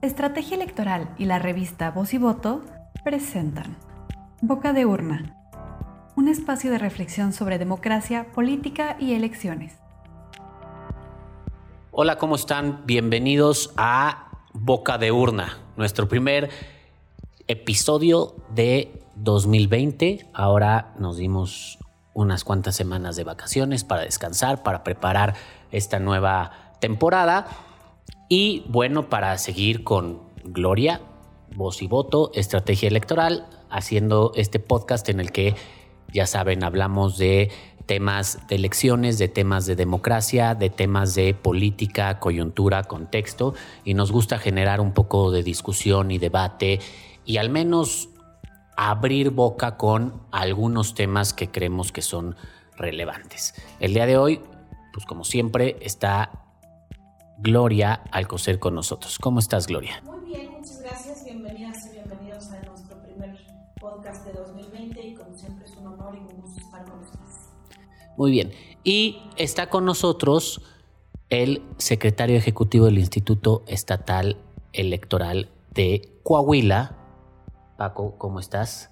Estrategia Electoral y la revista Voz y Voto presentan Boca de Urna, un espacio de reflexión sobre democracia, política y elecciones. Hola, ¿cómo están? Bienvenidos a Boca de Urna, nuestro primer episodio de 2020. Ahora nos dimos unas cuantas semanas de vacaciones para descansar, para preparar esta nueva temporada y bueno, para seguir con Gloria, voz y voto, estrategia electoral, haciendo este podcast en el que, ya saben, hablamos de temas de elecciones, de temas de democracia, de temas de política, coyuntura, contexto, y nos gusta generar un poco de discusión y debate y al menos abrir boca con algunos temas que creemos que son relevantes. El día de hoy, pues como siempre, está Gloria Alcocer con nosotros. ¿Cómo estás, Gloria? Muy bien, muchas gracias. Bienvenidas y bienvenidos a nuestro primer podcast de 2020 y como siempre es un honor y un gusto estar con ustedes. Muy bien. Y está con nosotros el secretario ejecutivo del Instituto Estatal Electoral de Coahuila. Paco, ¿cómo estás?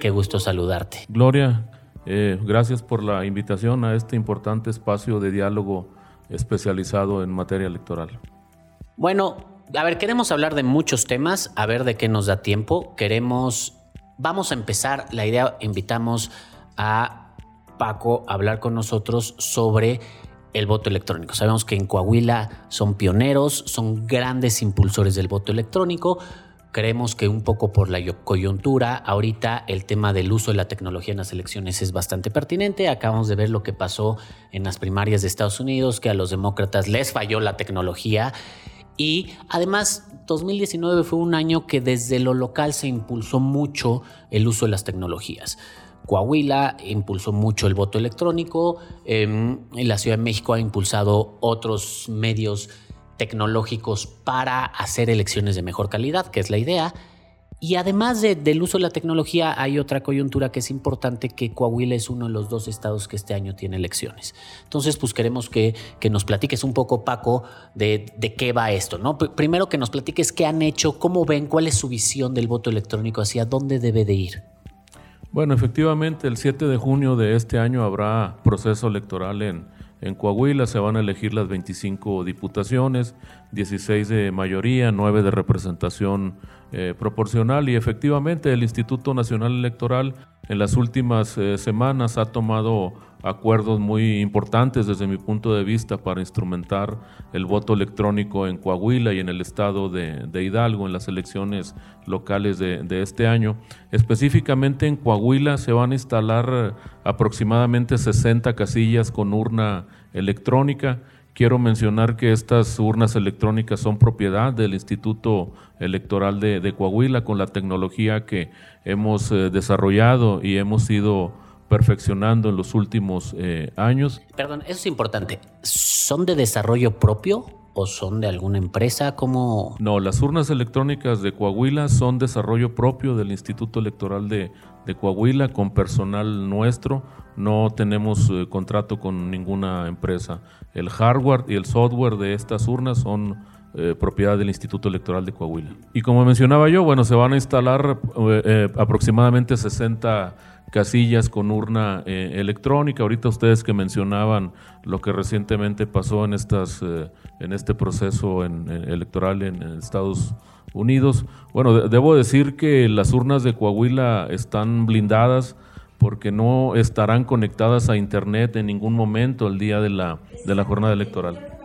Qué gusto saludarte. Gloria, eh, gracias por la invitación a este importante espacio de diálogo especializado en materia electoral. Bueno, a ver, queremos hablar de muchos temas, a ver de qué nos da tiempo. Queremos, vamos a empezar, la idea, invitamos a Paco a hablar con nosotros sobre el voto electrónico. Sabemos que en Coahuila son pioneros, son grandes impulsores del voto electrónico. Creemos que un poco por la coyuntura, ahorita el tema del uso de la tecnología en las elecciones es bastante pertinente. Acabamos de ver lo que pasó en las primarias de Estados Unidos, que a los demócratas les falló la tecnología. Y además, 2019 fue un año que desde lo local se impulsó mucho el uso de las tecnologías. Coahuila impulsó mucho el voto electrónico, en la Ciudad de México ha impulsado otros medios tecnológicos para hacer elecciones de mejor calidad, que es la idea. Y además del uso de la tecnología, hay otra coyuntura que es importante, que Coahuila es uno de los dos estados que este año tiene elecciones. Entonces, pues queremos que, nos platiques un poco, Paco, de, de, qué va esto, ¿no? Primero que nos platiques qué han hecho, cómo ven, cuál es su visión del voto electrónico, hacia dónde debe de ir. Bueno, efectivamente, el 7 de junio de este año habrá proceso electoral en, en Coahuila se van a elegir las 25 diputaciones, 16 de mayoría, 9 de representación eh, proporcional. Y efectivamente el Instituto Nacional Electoral en las últimas eh, semanas ha tomado acuerdos muy importantes desde mi punto de vista para instrumentar el voto electrónico en Coahuila y en el estado de, Hidalgo en las elecciones locales de, de, este año. Específicamente en Coahuila se van a instalar aproximadamente 60 casillas con urna electrónica. Quiero mencionar que estas urnas electrónicas son propiedad del Instituto Electoral de, Coahuila con la tecnología que hemos eh, desarrollado y hemos ido perfeccionando en los últimos eh, años. Perdón, eso es importante. ¿Son de desarrollo propio o son de alguna empresa? ¿Cómo? No, las urnas electrónicas de Coahuila son desarrollo propio del Instituto Electoral de, de Coahuila con personal nuestro. No tenemos eh, contrato con ninguna empresa. El hardware y el software de estas urnas son eh, propiedad del Instituto Electoral de Coahuila. Y como mencionaba yo, bueno, se van a instalar aproximadamente 60 casillas con urna electrónica. Ahorita ustedes que mencionaban lo que recientemente pasó en, estas, en este proceso electoral en, en Estados Unidos Unidos. Bueno, debo decir que las urnas de Coahuila están blindadas porque no estarán conectadas a Internet en ningún momento el día de la, de la jornada electoral.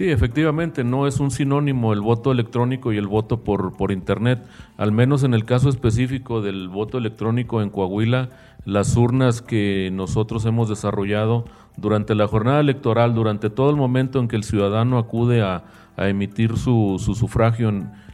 Sí, efectivamente, no es un sinónimo el voto electrónico y el voto por, por Internet. Al menos en el caso específico del voto electrónico en Coahuila, las urnas que nosotros hemos desarrollado durante la jornada electoral, durante todo el momento en que el ciudadano acude a, emitir su, sufragio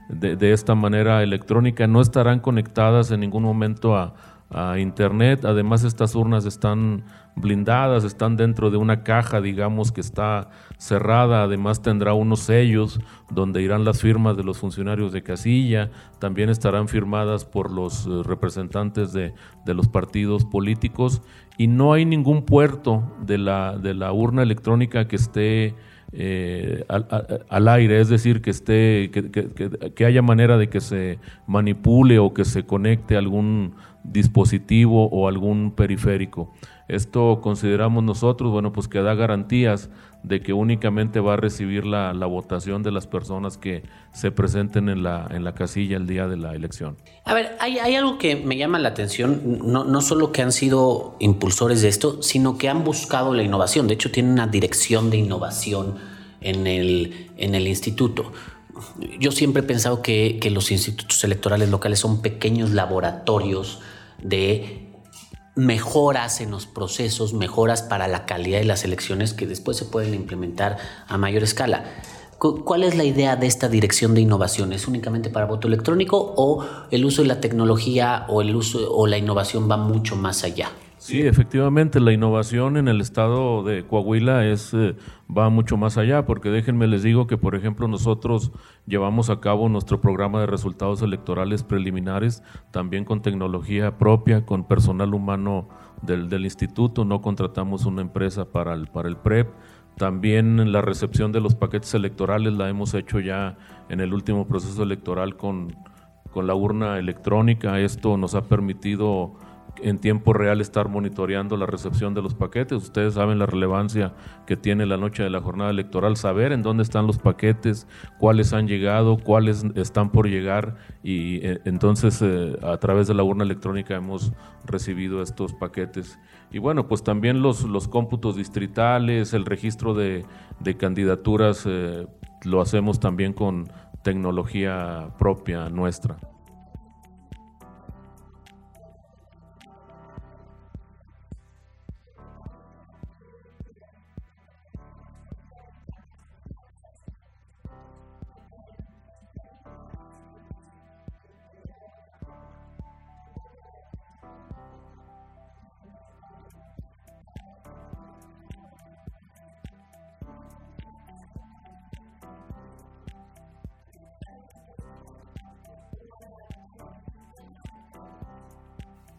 de, esta manera electrónica, no estarán conectadas en ningún momento a, a Internet. Además, estas urnas están blindadas, están dentro de una caja, digamos, que está cerrada. Además, tendrá unos sellos donde irán las firmas de los funcionarios de casilla. También estarán firmadas por los eh, representantes de, los partidos políticos. Y no hay ningún puerto de la, de la urna electrónica que esté eh, al, aire, es decir, que esté, que, haya manera de que se manipule o que se conecte algún dispositivo o algún periférico. Esto consideramos nosotros, bueno, pues que da garantías de que únicamente va a recibir la, votación de las personas que se presenten en la, en la casilla el día de la elección. A ver, hay, algo que me llama la atención, no, no solo que han sido impulsores de esto, sino que han buscado la innovación. De hecho, tienen una dirección de innovación en el, en el instituto. Yo siempre he pensado que, que los institutos electorales locales son pequeños laboratorios de mejoras en los procesos, mejoras para la calidad de las elecciones que después se pueden implementar a mayor escala. ¿Cuál es la idea de esta dirección de innovación? ¿Es únicamente para voto electrónico o el uso de la tecnología o el uso o la innovación va mucho más allá? Sí, efectivamente, la innovación en el estado de Coahuila es eh, va mucho más allá, porque déjenme les digo que, por ejemplo, nosotros llevamos a cabo nuestro programa de resultados electorales preliminares, también con tecnología propia, con personal humano del, del instituto, no contratamos una empresa para el, para el PREP. También la recepción de los paquetes electorales la hemos hecho ya en el último proceso electoral con, con la urna electrónica. Esto nos ha permitido en tiempo real estar monitoreando la recepción de los paquetes. Ustedes saben la relevancia que tiene la noche de la jornada electoral, saber en dónde están los paquetes, cuáles han llegado, cuáles están por llegar y eh, entonces eh, a través de la urna electrónica hemos recibido estos paquetes. Y bueno, pues también los, los cómputos distritales, el registro de, candidaturas eh, lo hacemos también con tecnología propia nuestra.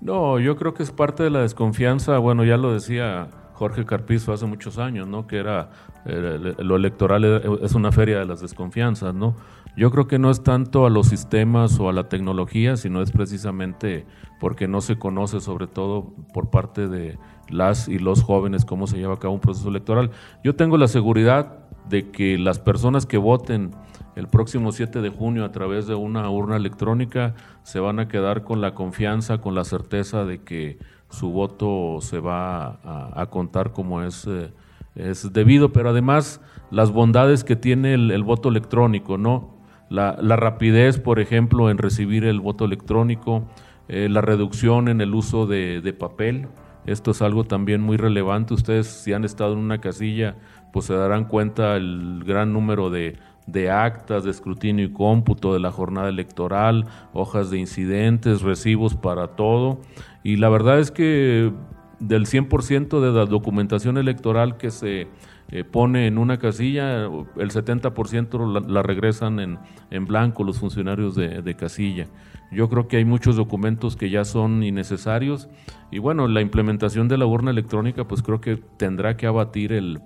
No, yo creo que es parte de la desconfianza, bueno, ya lo decía Jorge Carpizo hace muchos años, ¿no? Que era, lo electoral es una feria de las desconfianzas, ¿no? Yo creo que no es tanto a los sistemas o a la tecnología, sino es precisamente porque no se conoce, sobre todo por parte de las y los jóvenes, cómo se lleva a cabo un proceso electoral. Yo tengo la seguridad de que las personas que voten el próximo 7 de junio a través de una urna electrónica se van a quedar con la confianza, con la certeza de que su voto se va a, contar como es, eh, es, debido, pero además las bondades que tiene el, voto electrónico, ¿no? La, rapidez, por ejemplo, en recibir el voto electrónico, eh, la reducción en el uso de papel, esto es algo también muy relevante. Ustedes si han estado en una casilla, pues se darán cuenta el gran número de de actas de escrutinio y cómputo de la jornada electoral, hojas de incidentes, recibos para todo. Y la verdad es que del 100% de la documentación electoral que se eh, pone en una casilla, el 70% la, regresan en, en, blanco los funcionarios de, de, casilla. Yo creo que hay muchos documentos que ya son innecesarios y bueno, la implementación de la urna electrónica pues creo que tendrá que abatir el,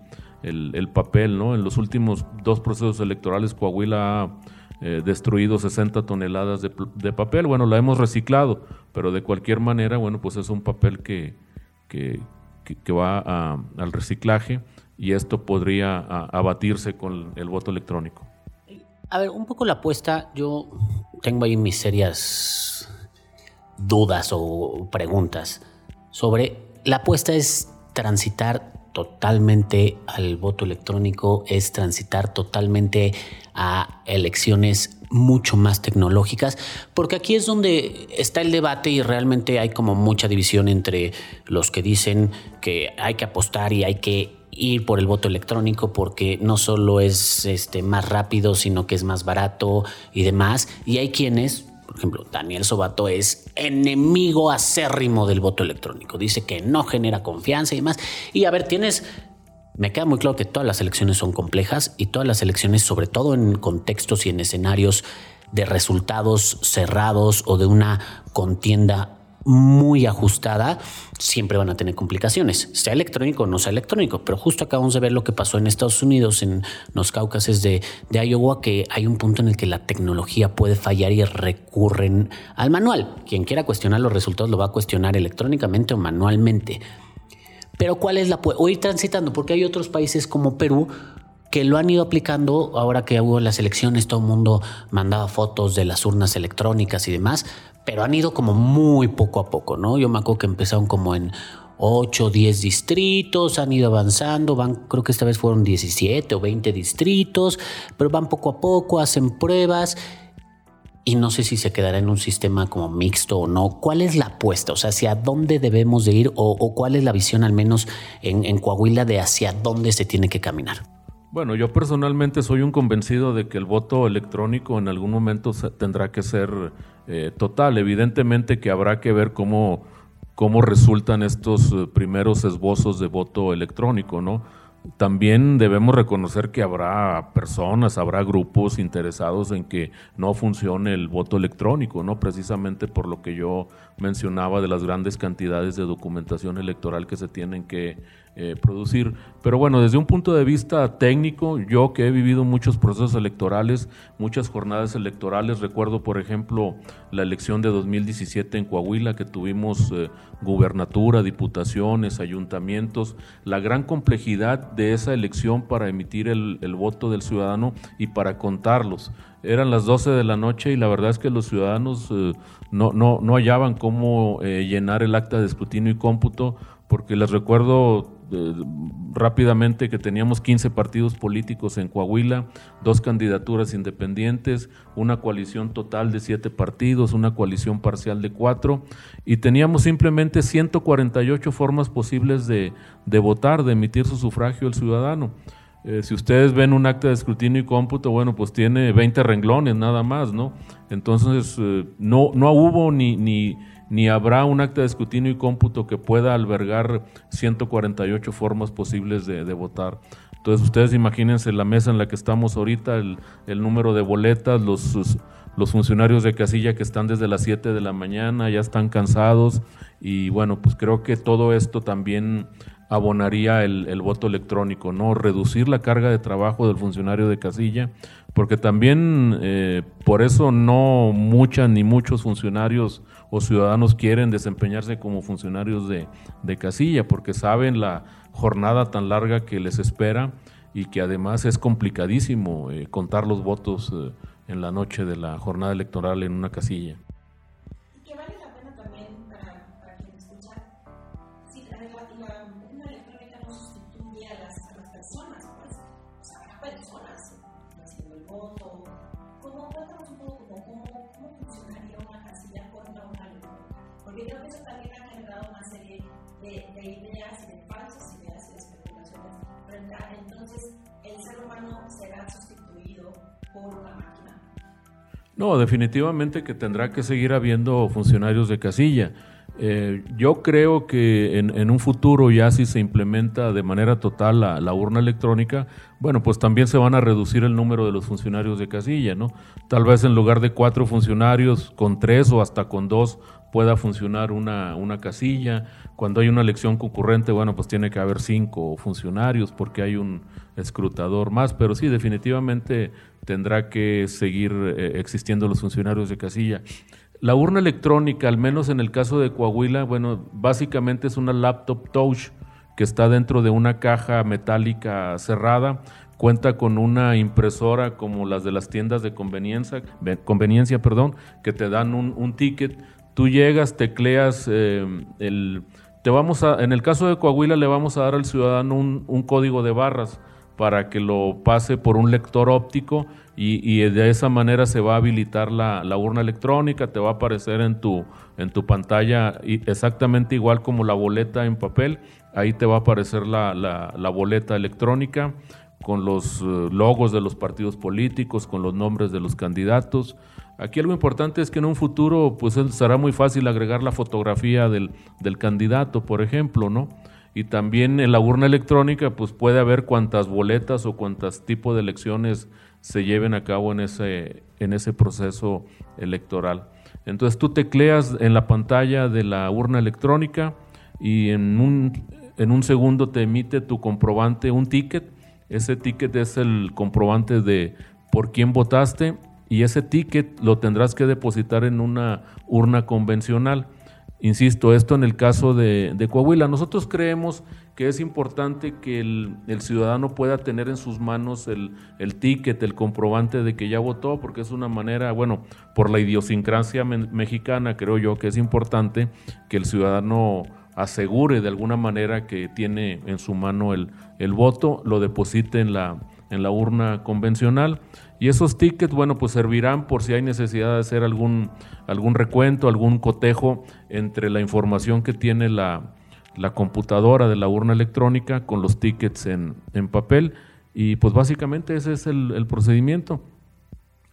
el, papel, ¿no? En los últimos dos procesos electorales Coahuila ha eh, destruido 60 toneladas de, papel. Bueno, la hemos reciclado, pero de cualquier manera, bueno, pues es un papel que, que, va al reciclaje y esto podría abatirse con el voto electrónico. A ver, un poco la apuesta, yo tengo ahí mis serias dudas o preguntas sobre la apuesta es transitar totalmente al voto electrónico, es transitar totalmente a elecciones mucho más tecnológicas, porque aquí es donde está el debate y realmente hay como mucha división entre los que dicen que hay que apostar y hay que ir por el voto electrónico porque no solo es este más rápido, sino que es más barato y demás, y hay quienes Por ejemplo, Daniel Sobato es enemigo acérrimo del voto electrónico. Dice que no genera confianza y demás. Y a ver, tienes me queda muy claro que todas las elecciones son complejas y todas las elecciones, sobre todo en contextos y en escenarios de resultados cerrados o de una contienda muy ajustada, siempre van a tener complicaciones, sea electrónico o no sea electrónico. Pero justo acabamos de ver lo que pasó en Estados Unidos, en los caucases de, de Iowa, que hay un punto en el que la tecnología puede fallar y recurren al manual. Quien quiera cuestionar los resultados lo va a cuestionar electrónicamente o manualmente. Pero ¿cuál es la... o ir transitando, porque hay otros países como Perú que lo han ido aplicando ahora que hubo las elecciones, todo el mundo mandaba fotos de las urnas electrónicas y demás, pero han ido como muy poco a poco, ¿no? Yo me acuerdo que empezaron como en 8 o 10 distritos, han ido avanzando, van, creo que esta vez fueron 17 o 20 distritos, pero van poco a poco, hacen pruebas y no sé si se quedará en un sistema como mixto o no. ¿Cuál es la apuesta? O sea, ¿hacia dónde debemos de ir o, cuál es la visión al menos en, en Coahuila de hacia dónde se tiene que caminar? Bueno, yo personalmente soy un convencido de que el voto electrónico en algún momento tendrá que ser eh, total. Evidentemente que habrá que ver cómo, cómo resultan estos eh, primeros esbozos de voto electrónico, ¿no? También debemos reconocer que habrá personas, habrá grupos interesados en que no funcione el voto electrónico, ¿no? Precisamente por lo que yo mencionaba de las grandes cantidades de documentación electoral que se tienen que eh, producir. Pero bueno, desde un punto de vista técnico, yo que he vivido muchos procesos electorales, muchas jornadas electorales, recuerdo por ejemplo la elección de 2017 en Coahuila, que tuvimos eh, gubernatura, diputaciones, ayuntamientos, la gran complejidad de esa elección para emitir el, voto del ciudadano y para contarlos. Eran las 12 de la noche y la verdad es que los ciudadanos eh, no, no, no hallaban cómo llenar el acta de escrutinio y cómputo porque les recuerdo rápidamente que teníamos 15 partidos políticos en Coahuila, dos candidaturas independientes, una coalición total de siete partidos, una coalición parcial de cuatro, y teníamos simplemente 148 formas posibles de, votar, de emitir su sufragio el ciudadano. Eh, si ustedes ven un acta de escrutinio y cómputo, bueno, pues tiene 20 renglones nada más, ¿no? Entonces, eh, no, no hubo ni, ni ni habrá un acta de escrutinio y cómputo que pueda albergar 148 formas posibles de, votar. Entonces ustedes imagínense la mesa en la que estamos ahorita, el, número de boletas, los, los funcionarios de casilla que están desde las 7 de la mañana, ya están cansados y bueno, pues creo que todo esto también abonaría el, voto electrónico, ¿no? Reducir la carga de trabajo del funcionario de casilla, porque también eh, por eso no muchas ni muchos funcionarios o ciudadanos quieren desempeñarse como funcionarios de, casilla, porque saben la jornada tan larga que les espera y que además es complicadísimo eh, contar los votos eh, en la noche de la jornada electoral en una casilla. No, definitivamente que tendrá que seguir habiendo funcionarios de casilla. Eh, yo creo que en, un futuro ya si se implementa de manera total la, urna electrónica, bueno, pues también se van a reducir el número de los funcionarios de casilla, ¿no? Tal vez en lugar de cuatro funcionarios, con tres o hasta con dos pueda funcionar una, una casilla. Cuando hay una elección concurrente, bueno, pues tiene que haber cinco funcionarios porque hay un escrutador más, pero sí, definitivamente tendrá que seguir eh, existiendo los funcionarios de casilla. La urna electrónica, al menos en el caso de Coahuila, bueno, básicamente es una laptop touch que está dentro de una caja metálica cerrada, cuenta con una impresora como las de las tiendas de conveniencia, conveniencia perdón, que te dan un, ticket, tú llegas, tecleas eh, el... Te vamos a, en el caso de Coahuila le vamos a dar al ciudadano un, un código de barras para que lo pase por un lector óptico y, de esa manera se va a habilitar la, urna electrónica, te va a aparecer en tu, pantalla exactamente igual como la boleta en papel, ahí te va a aparecer la, boleta electrónica con los eh, logos de los partidos políticos, con los nombres de los candidatos. Aquí algo importante es que en un futuro pues será muy fácil agregar la fotografía del candidato, por ejemplo, ¿no? Y también en la urna electrónica pues puede haber cuantas boletas o cuantas tipos de elecciones se lleven a cabo en ese, en ese proceso electoral. Entonces tú tecleas en la pantalla de la urna electrónica y en un, en un segundo te emite tu comprobante, un ticket. Ese ticket es el comprobante de por quién votaste y ese ticket lo tendrás que depositar en una urna convencional. Insisto, esto en el caso de, Coahuila. Nosotros creemos que es importante que el, ciudadano pueda tener en sus manos el, ticket, el comprobante de que ya votó, porque es una manera, bueno, por la idiosincrasia mexicana, creo yo que es importante que el ciudadano asegure de alguna manera que tiene en su mano el, el voto, lo deposite en la, en la urna convencional y esos tickets, bueno, pues servirán por si hay necesidad de hacer algún, algún recuento, algún cotejo entre la información que tiene la, computadora de la urna electrónica con los tickets en, papel. Y pues básicamente ese es el, procedimiento.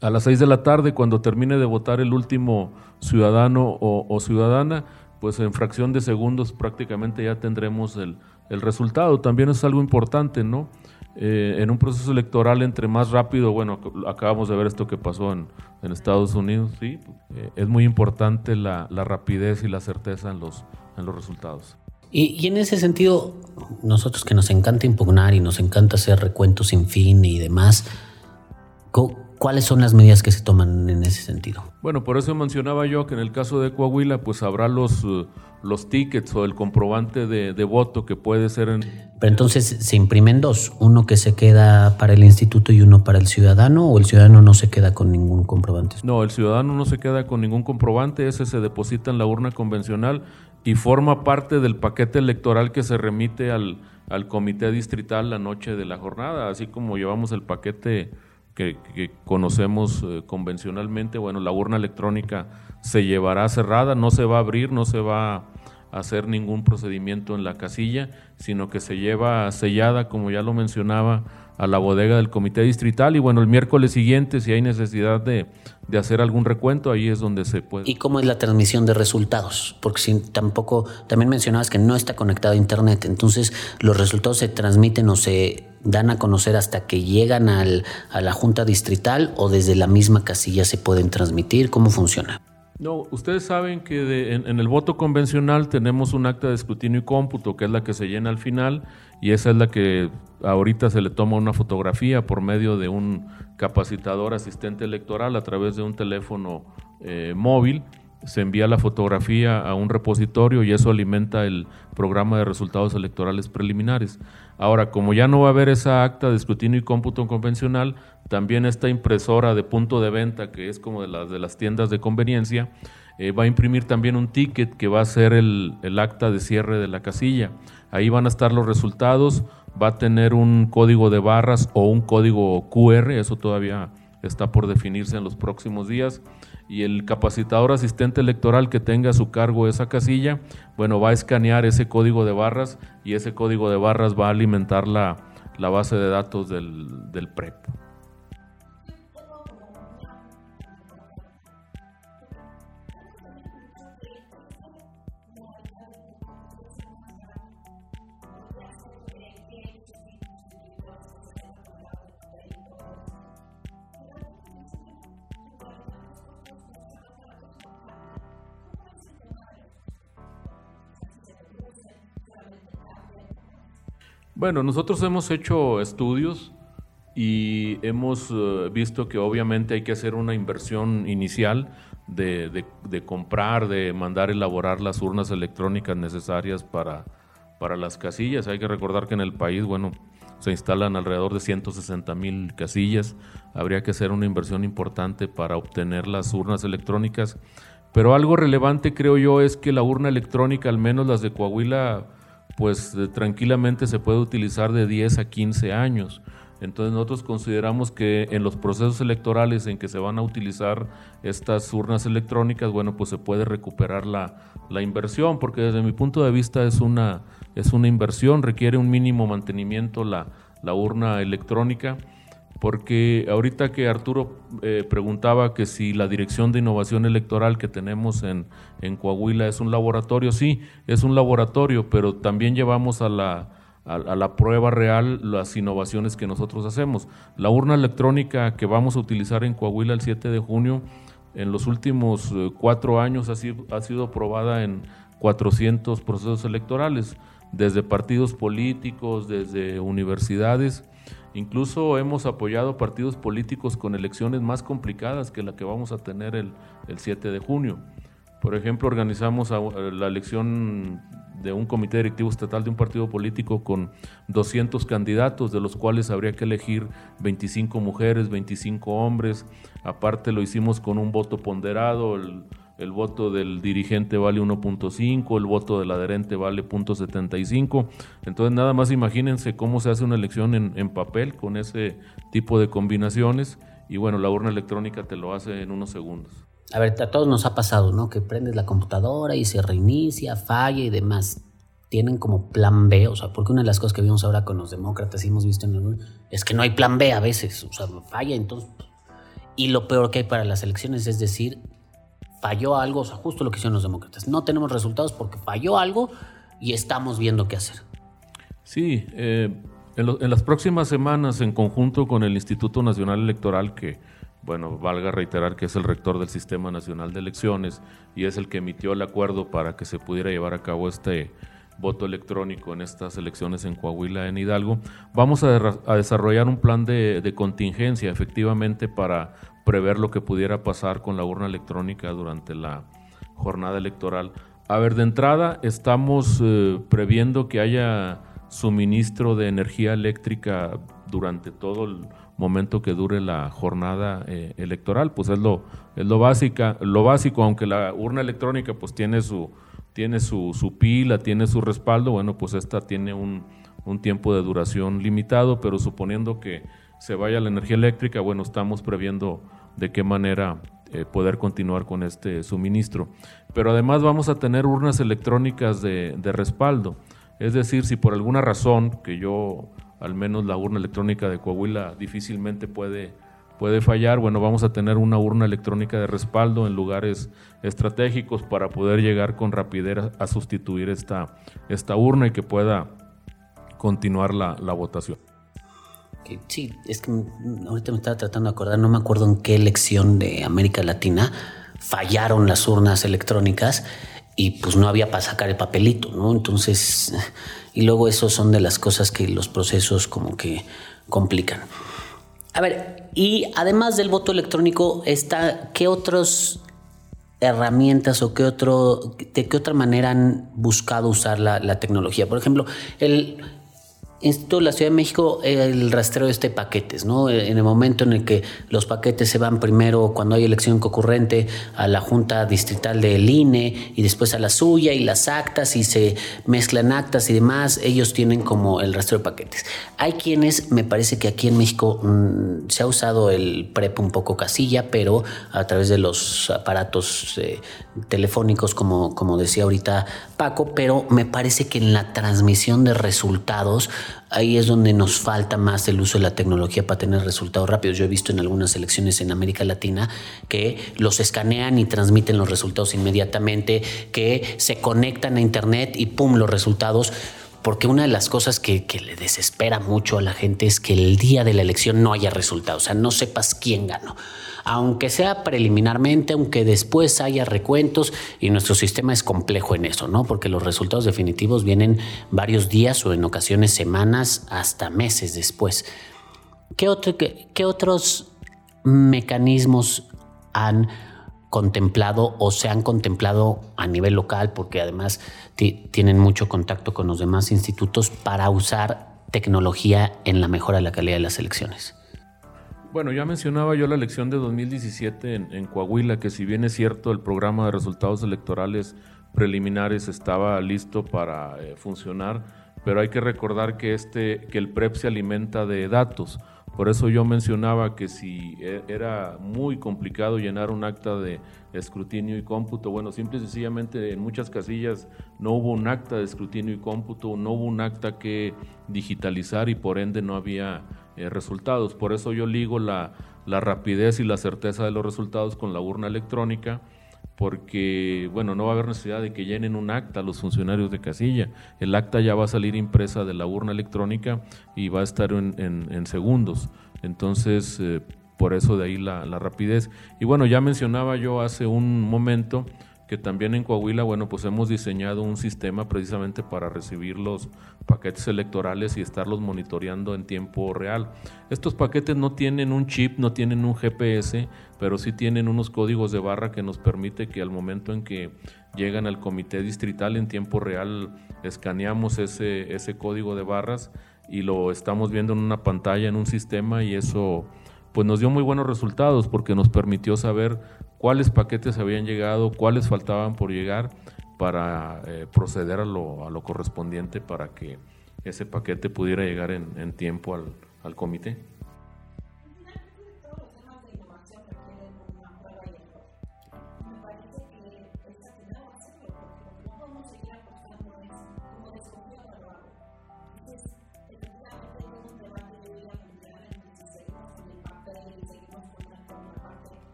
A las seis de la tarde, cuando termine de votar el último ciudadano o, ciudadana, pues en fracción de segundos prácticamente ya tendremos el, el resultado. También es algo importante, ¿no? Eh, en un proceso electoral entre más rápido, bueno, acabamos de ver esto que pasó en, Estados Unidos, sí, eh, es muy importante la, rapidez y la certeza en los, en los resultados. Y, en ese sentido, nosotros que nos encanta impugnar y nos encanta hacer recuentos sin fin y demás, ¿cuáles son las medidas que se toman en ese sentido? Bueno, por eso mencionaba yo que en el caso de Coahuila, pues habrá los... Eh, los tickets o el comprobante de, voto que puede ser en... Pero entonces se imprimen dos, uno que se queda para el instituto y uno para el ciudadano o el ciudadano no se queda con ningún comprobante. No, el ciudadano no se queda con ningún comprobante, ese se deposita en la urna convencional y forma parte del paquete electoral que se remite al, al comité distrital la noche de la jornada, así como llevamos el paquete que, conocemos eh, convencionalmente, bueno, la urna electrónica se llevará cerrada, no se va a abrir, no se va a hacer ningún procedimiento en la casilla, sino que se lleva sellada, como ya lo mencionaba, a la bodega del comité distrital y bueno, el miércoles siguiente, si hay necesidad de, de, hacer algún recuento, ahí es donde se puede. ¿Y cómo es la transmisión de resultados? Porque si tampoco, también mencionabas que no está conectado a Internet, entonces los resultados se transmiten o se dan a conocer hasta que llegan al, a la junta distrital o desde la misma casilla se pueden transmitir, ¿cómo funciona? No, ustedes saben que en, el voto convencional tenemos un acta de escrutinio y cómputo, que es la que se llena al final, y esa es la que ahorita se le toma una fotografía por medio de un capacitador asistente electoral a través de un teléfono eh, móvil. Se envía la fotografía a un repositorio y eso alimenta el programa de resultados electorales preliminares. Ahora, como ya no va a haber esa acta de escrutinio y cómputo convencional, también esta impresora de punto de venta, que es como de las de las tiendas de conveniencia, eh, va a imprimir también un ticket que va a ser el, acta de cierre de la casilla. Ahí van a estar los resultados, va a tener un código de barras o un código QR, eso todavía está por definirse en los próximos días. Y el capacitador asistente electoral que tenga a su cargo esa casilla, bueno, va a escanear ese código de barras y ese código de barras va a alimentar la, base de datos del, del PREP. Bueno, nosotros hemos hecho estudios y hemos eh, visto que obviamente hay que hacer una inversión inicial de, comprar, de mandar elaborar las urnas electrónicas necesarias para, para las casillas. Hay que recordar que en el país, bueno, se instalan alrededor de 160 mil casillas. Habría que hacer una inversión importante para obtener las urnas electrónicas. Pero algo relevante creo yo es que la urna electrónica, al menos las de Coahuila, pues eh, tranquilamente se puede utilizar de 10 a 15 años. Entonces nosotros consideramos que en los procesos electorales en que se van a utilizar estas urnas electrónicas, bueno, pues se puede recuperar la, inversión, porque desde mi punto de vista es una, es una inversión, requiere un mínimo mantenimiento la, la urna electrónica porque ahorita que Arturo eh, preguntaba que si la Dirección de Innovación Electoral que tenemos en, en, Coahuila es un laboratorio, sí, es un laboratorio, pero también llevamos a la, a, la prueba real las innovaciones que nosotros hacemos. La urna electrónica que vamos a utilizar en Coahuila el 7 de junio, en los últimos eh, cuatro años ha sido, ha sido probada en 400 procesos electorales, desde partidos políticos, desde universidades Incluso hemos apoyado partidos políticos con elecciones más complicadas que la que vamos a tener el, 7 de junio. Por ejemplo, organizamos la elección de un comité directivo estatal de un partido político con 200 candidatos, de los cuales habría que elegir 25 mujeres, 25 hombres. Aparte lo hicimos con un voto ponderado, el voto del dirigente vale 1.5, el voto del adherente vale 0.75. Entonces nada más imagínense cómo se hace una elección en, papel con ese tipo de combinaciones y bueno, la urna electrónica te lo hace en unos segundos. A ver, a todos nos ha pasado, ¿no? Que prendes la computadora y se reinicia, falla y demás. Tienen como plan B, o sea, porque una de las cosas que vimos ahora con los demócratas y hemos visto en el es que no hay plan B a veces, o sea, falla entonces. Y lo peor que hay para las elecciones es decir, falló algo, o sea, justo lo que hicieron los demócratas. No tenemos resultados porque falló algo y estamos viendo qué hacer. Sí, eh, en, las próximas semanas, en conjunto con el Instituto Nacional Electoral, que, bueno, valga reiterar que es el rector del Sistema Nacional de Elecciones y es el que emitió el acuerdo para que se pudiera llevar a cabo este voto electrónico en estas elecciones en Coahuila, en Hidalgo, vamos a, desarrollar un plan de contingencia, efectivamente, para prever lo que pudiera pasar con la urna electrónica durante la jornada electoral. A ver, de entrada estamos eh, previendo que haya suministro de energía eléctrica durante todo el momento que dure la jornada eh, electoral, pues es lo, es lo, básica, lo básico, aunque la urna electrónica pues tiene su, tiene su, pila, tiene su respaldo, bueno, pues esta tiene un, un tiempo de duración limitado, pero suponiendo que se vaya la energía eléctrica, bueno, estamos previendo de qué manera eh, poder continuar con este suministro. Pero además vamos a tener urnas electrónicas de, respaldo. Es decir, si por alguna razón, que yo, al menos la urna electrónica de Coahuila difícilmente puede, puede fallar, bueno, vamos a tener una urna electrónica de respaldo en lugares estratégicos para poder llegar con rapidez a sustituir esta, esta urna y que pueda continuar la votación sí, es que ahorita me estaba tratando de acordar, no me acuerdo en qué elección de América Latina fallaron las urnas electrónicas y pues no había para sacar el papelito, ¿no? Entonces, y luego eso son de las cosas que los procesos como que complican. A ver, y además del voto electrónico, está, ¿qué otras herramientas o qué otro, de qué otra manera han buscado usar la, la tecnología? Por ejemplo, el, esto, la Ciudad de México, el rastreo de este paquetes, ¿no? En el momento en el que los paquetes se van primero, cuando hay elección concurrente, a la Junta Distrital del INE y después a la suya y las actas y se mezclan actas y demás, ellos tienen como el rastreo de paquetes. Hay quienes, me parece que aquí en México mm, se ha usado el PREP un poco casilla, pero a través de los aparatos eh, telefónicos, como, como decía ahorita Paco, pero me parece que en la transmisión de resultados, ahí es donde nos falta más el uso de la tecnología para tener resultados rápidos. Yo he visto en algunas elecciones en América Latina que los escanean y transmiten los resultados inmediatamente, que se conectan a Internet y ¡pum! los resultados porque una de las cosas que, le desespera mucho a la gente es que el día de la elección no haya resultados, o sea, no sepas quién ganó aunque sea preliminarmente, aunque después haya recuentos, y nuestro sistema es complejo en eso, ¿no? Porque los resultados definitivos vienen varios días o en ocasiones semanas hasta meses después. ¿Qué, otros mecanismos han contemplado o se han contemplado a nivel local, porque además tienen mucho contacto con los demás institutos para usar tecnología en la mejora de la calidad de las elecciones? Bueno, ya mencionaba yo la elección de 2017 en, Coahuila, que si bien es cierto el programa de resultados electorales preliminares estaba listo para eh, funcionar, pero hay que recordar que, este, que el PREP se alimenta de datos. Por eso yo mencionaba que si e, era muy complicado llenar un acta de escrutinio y cómputo, bueno, simple y sencillamente en muchas casillas no hubo un acta de escrutinio y cómputo, no hubo un acta que digitalizar y por ende no había eh, resultados. Por eso yo ligo la, la rapidez y la certeza de los resultados con la urna electrónica porque, bueno, no va a haber necesidad de que llenen un acta los funcionarios de casilla. El acta ya va a salir impresa de la urna electrónica y va a estar en, segundos. Entonces, eh, por eso de ahí la rapidez. Y bueno, ya mencionaba yo hace un momento que también en Coahuila, bueno, pues hemos diseñado un sistema precisamente para recibir los paquetes electorales y estarlos monitoreando en tiempo real. Estos paquetes no tienen un chip, no tienen un GPS, pero sí tienen unos códigos de barra que nos permite que al momento en que llegan al comité distrital en tiempo real escaneamos ese, ese código de barras y lo estamos viendo en una pantalla, en un sistema y eso pues nos dio muy buenos resultados porque nos permitió saber cuáles paquetes habían llegado, cuáles faltaban por llegar para eh, proceder a lo, a lo, correspondiente para que ese paquete pudiera llegar en, en tiempo al, al comité.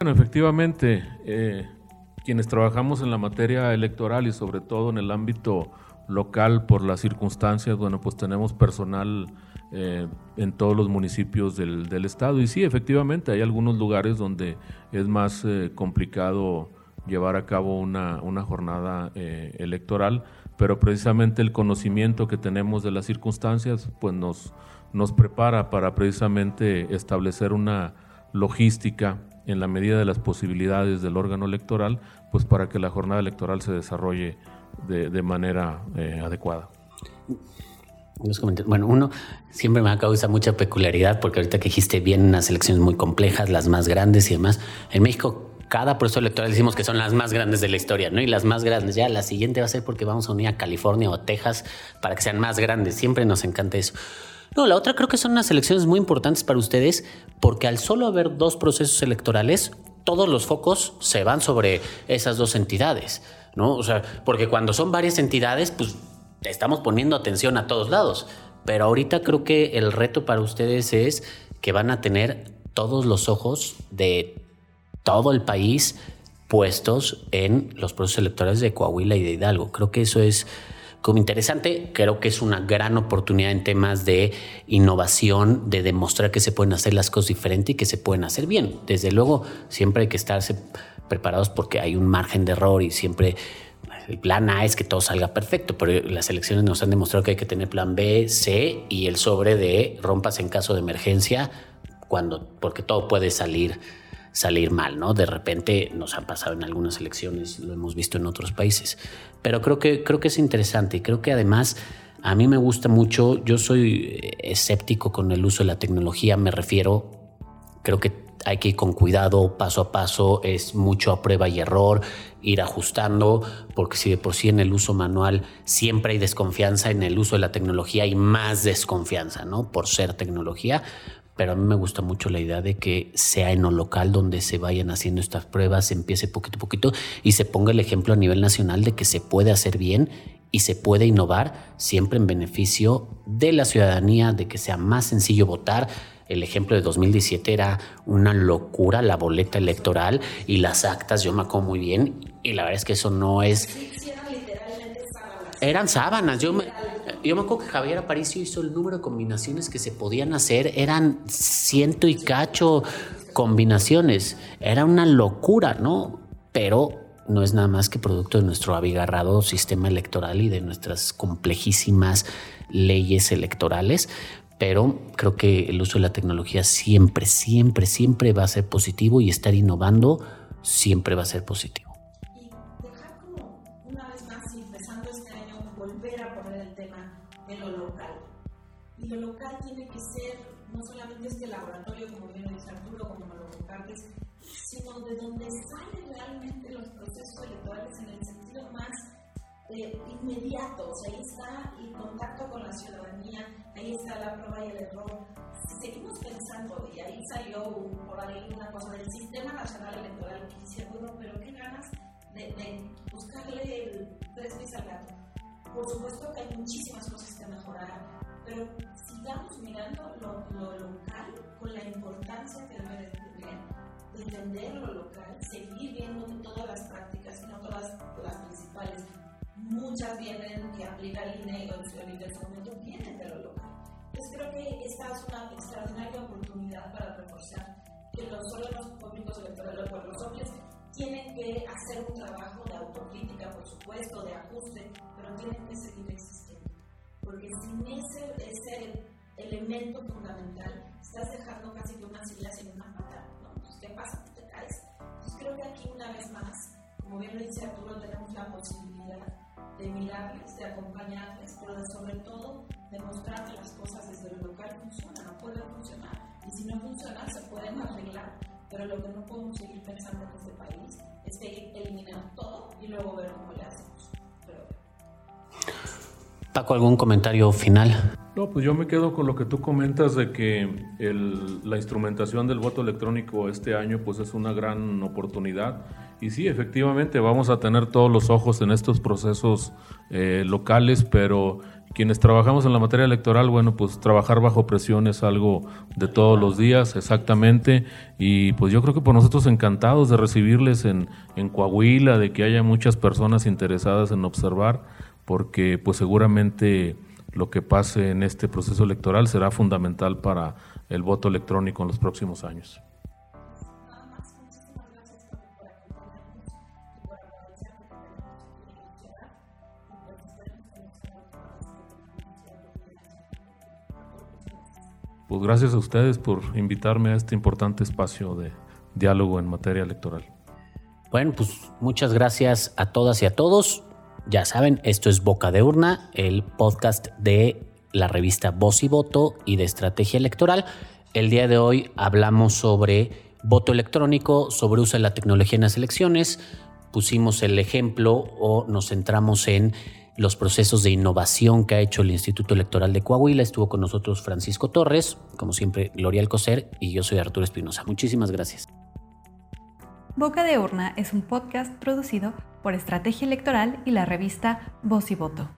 Bueno, efectivamente, eh, quienes trabajamos en la materia electoral y sobre todo en el ámbito local por las circunstancias, bueno, pues tenemos personal eh, en todos los municipios del, estado. Y sí, efectivamente, hay algunos lugares donde es más eh, complicado llevar a cabo una, una jornada electoral, pero precisamente el conocimiento que tenemos de las circunstancias, pues nos, nos prepara para precisamente establecer una logística en la medida de las posibilidades del órgano electoral, pues para que la jornada electoral se desarrolle de, manera eh, adecuada. Bueno, uno siempre me causa mucha peculiaridad porque ahorita que dijiste bien unas elecciones muy complejas, las más grandes y demás. En México, cada proceso electoral decimos que son las más grandes de la historia, ¿no? Y las más grandes, ya la siguiente va a ser porque vamos a unir a California o Texas para que sean más grandes. Siempre nos encanta eso. No, la otra creo que son unas elecciones muy importantes para ustedes porque al solo haber dos procesos electorales, todos los focos se van sobre esas dos entidades, ¿no? O sea, porque cuando son varias entidades, pues estamos poniendo atención a todos lados. Pero ahorita creo que el reto para ustedes es que van a tener todos los ojos de todo el país puestos en los procesos electorales de Coahuila y de Hidalgo. Creo que eso es como interesante. Creo que es una gran oportunidad en temas de innovación, de demostrar que se pueden hacer las cosas diferentes y que se pueden hacer bien. Desde luego, siempre hay que estarse preparados porque hay un margen de error y siempre el plan A es que todo salga perfecto, pero las elecciones nos han demostrado que hay que tener plan B, C y el sobre de rompas en caso de emergencia, cuando, porque todo puede salir salir mal, ¿no? De repente nos ha pasado en algunas elecciones, lo hemos visto en otros países. Pero creo que, creo que es interesante y creo que además a mí me gusta mucho, yo soy escéptico con el uso de la tecnología, me refiero, creo que hay que ir con cuidado, paso a paso, es mucho a prueba y error, ir ajustando, porque si de por sí en el uso manual siempre hay desconfianza, en el uso de la tecnología hay más desconfianza, ¿no? Por ser tecnología, pero a mí me gusta mucho la idea de que sea en lo local donde se vayan haciendo estas pruebas, se empiece poquito a poquito y se ponga el ejemplo a nivel nacional de que se puede hacer bien y se puede innovar siempre en beneficio de la ciudadanía, de que sea más sencillo votar. El ejemplo de 2017 era una locura la boleta electoral y las actas, yo me acuerdo muy bien, y la verdad es que eso no es... Eran sábanas, yo me, yo me acuerdo que Javier Aparicio hizo el número de combinaciones que se podían hacer, eran ciento y cacho combinaciones, era una locura, ¿no? Pero no es nada más que producto de nuestro abigarrado sistema electoral y de nuestras complejísimas leyes electorales, pero creo que el uso de la tecnología siempre, siempre, siempre va a ser positivo y estar innovando siempre va a ser positivo. Inmediato. O sea, ahí está el contacto con la ciudadanía, ahí está la prueba y el error. Si seguimos pensando, y ahí salió por ahí una cosa del Sistema Nacional Electoral, que decía, bueno, pero qué ganas de, de buscarle el tres pies al gato. Por supuesto que hay muchísimas cosas que mejorar pero sigamos mirando lo, local con la importancia que debe de tener, de entender lo local, seguir viendo todas las prácticas, no todas las principales. Muchas vienen que aplica el INE o el INE en momento vienen de lo local. Entonces creo que esta es una extraordinaria oportunidad para reforzar que los órganos públicos electorales, los OPLES, tienen que hacer un trabajo de autocrítica, por supuesto, de ajuste, pero tienen que seguir existiendo porque sin ese, ese elemento fundamental estás dejando casi que una silla sin una pata, ¿no? Entonces, ¿qué pasa? Te caes. Entonces, creo que aquí una vez más, como bien lo dice Arturo, tenemos la posibilidad de mirarles, de acompañarles, pero de sobre todo demostrar que las cosas desde lo local funcionan, no pueden funcionar. Y si no funcionan, se pueden arreglar, pero lo que no podemos seguir pensando en este país es que eliminar todo y luego ver cómo le hacemos. Pero, Paco, ¿algún comentario final? No, pues yo me quedo con lo que tú comentas de que la instrumentación del voto electrónico este año pues es una gran oportunidad. Y sí, efectivamente vamos a tener todos los ojos en estos procesos eh, locales, pero quienes trabajamos en la materia electoral, bueno, pues trabajar bajo presión es algo de todos los días, exactamente. Y pues yo creo que por nosotros encantados de recibirles en, en Coahuila, de que haya muchas personas interesadas en observar porque pues seguramente lo que pase en este proceso electoral será fundamental para el voto electrónico en los próximos años. Pues gracias a ustedes por invitarme a este importante espacio de diálogo en materia electoral. Bueno, pues muchas gracias a todas y a todos. Ya saben, esto es Boca de Urna, el podcast de la revista Voz y Voto y de estrategia electoral. El día de hoy hablamos sobre voto electrónico, sobre uso de la tecnología en las elecciones. Pusimos el ejemplo o nos centramos en los procesos de innovación que ha hecho el Instituto Electoral de Coahuila. Estuvo con nosotros Francisco Torres, como siempre Gloria Alcocer y yo soy Arturo Espinosa. Muchísimas gracias. Boca de Urna es un podcast producido por Estrategia Electoral y la revista Voz y Voto.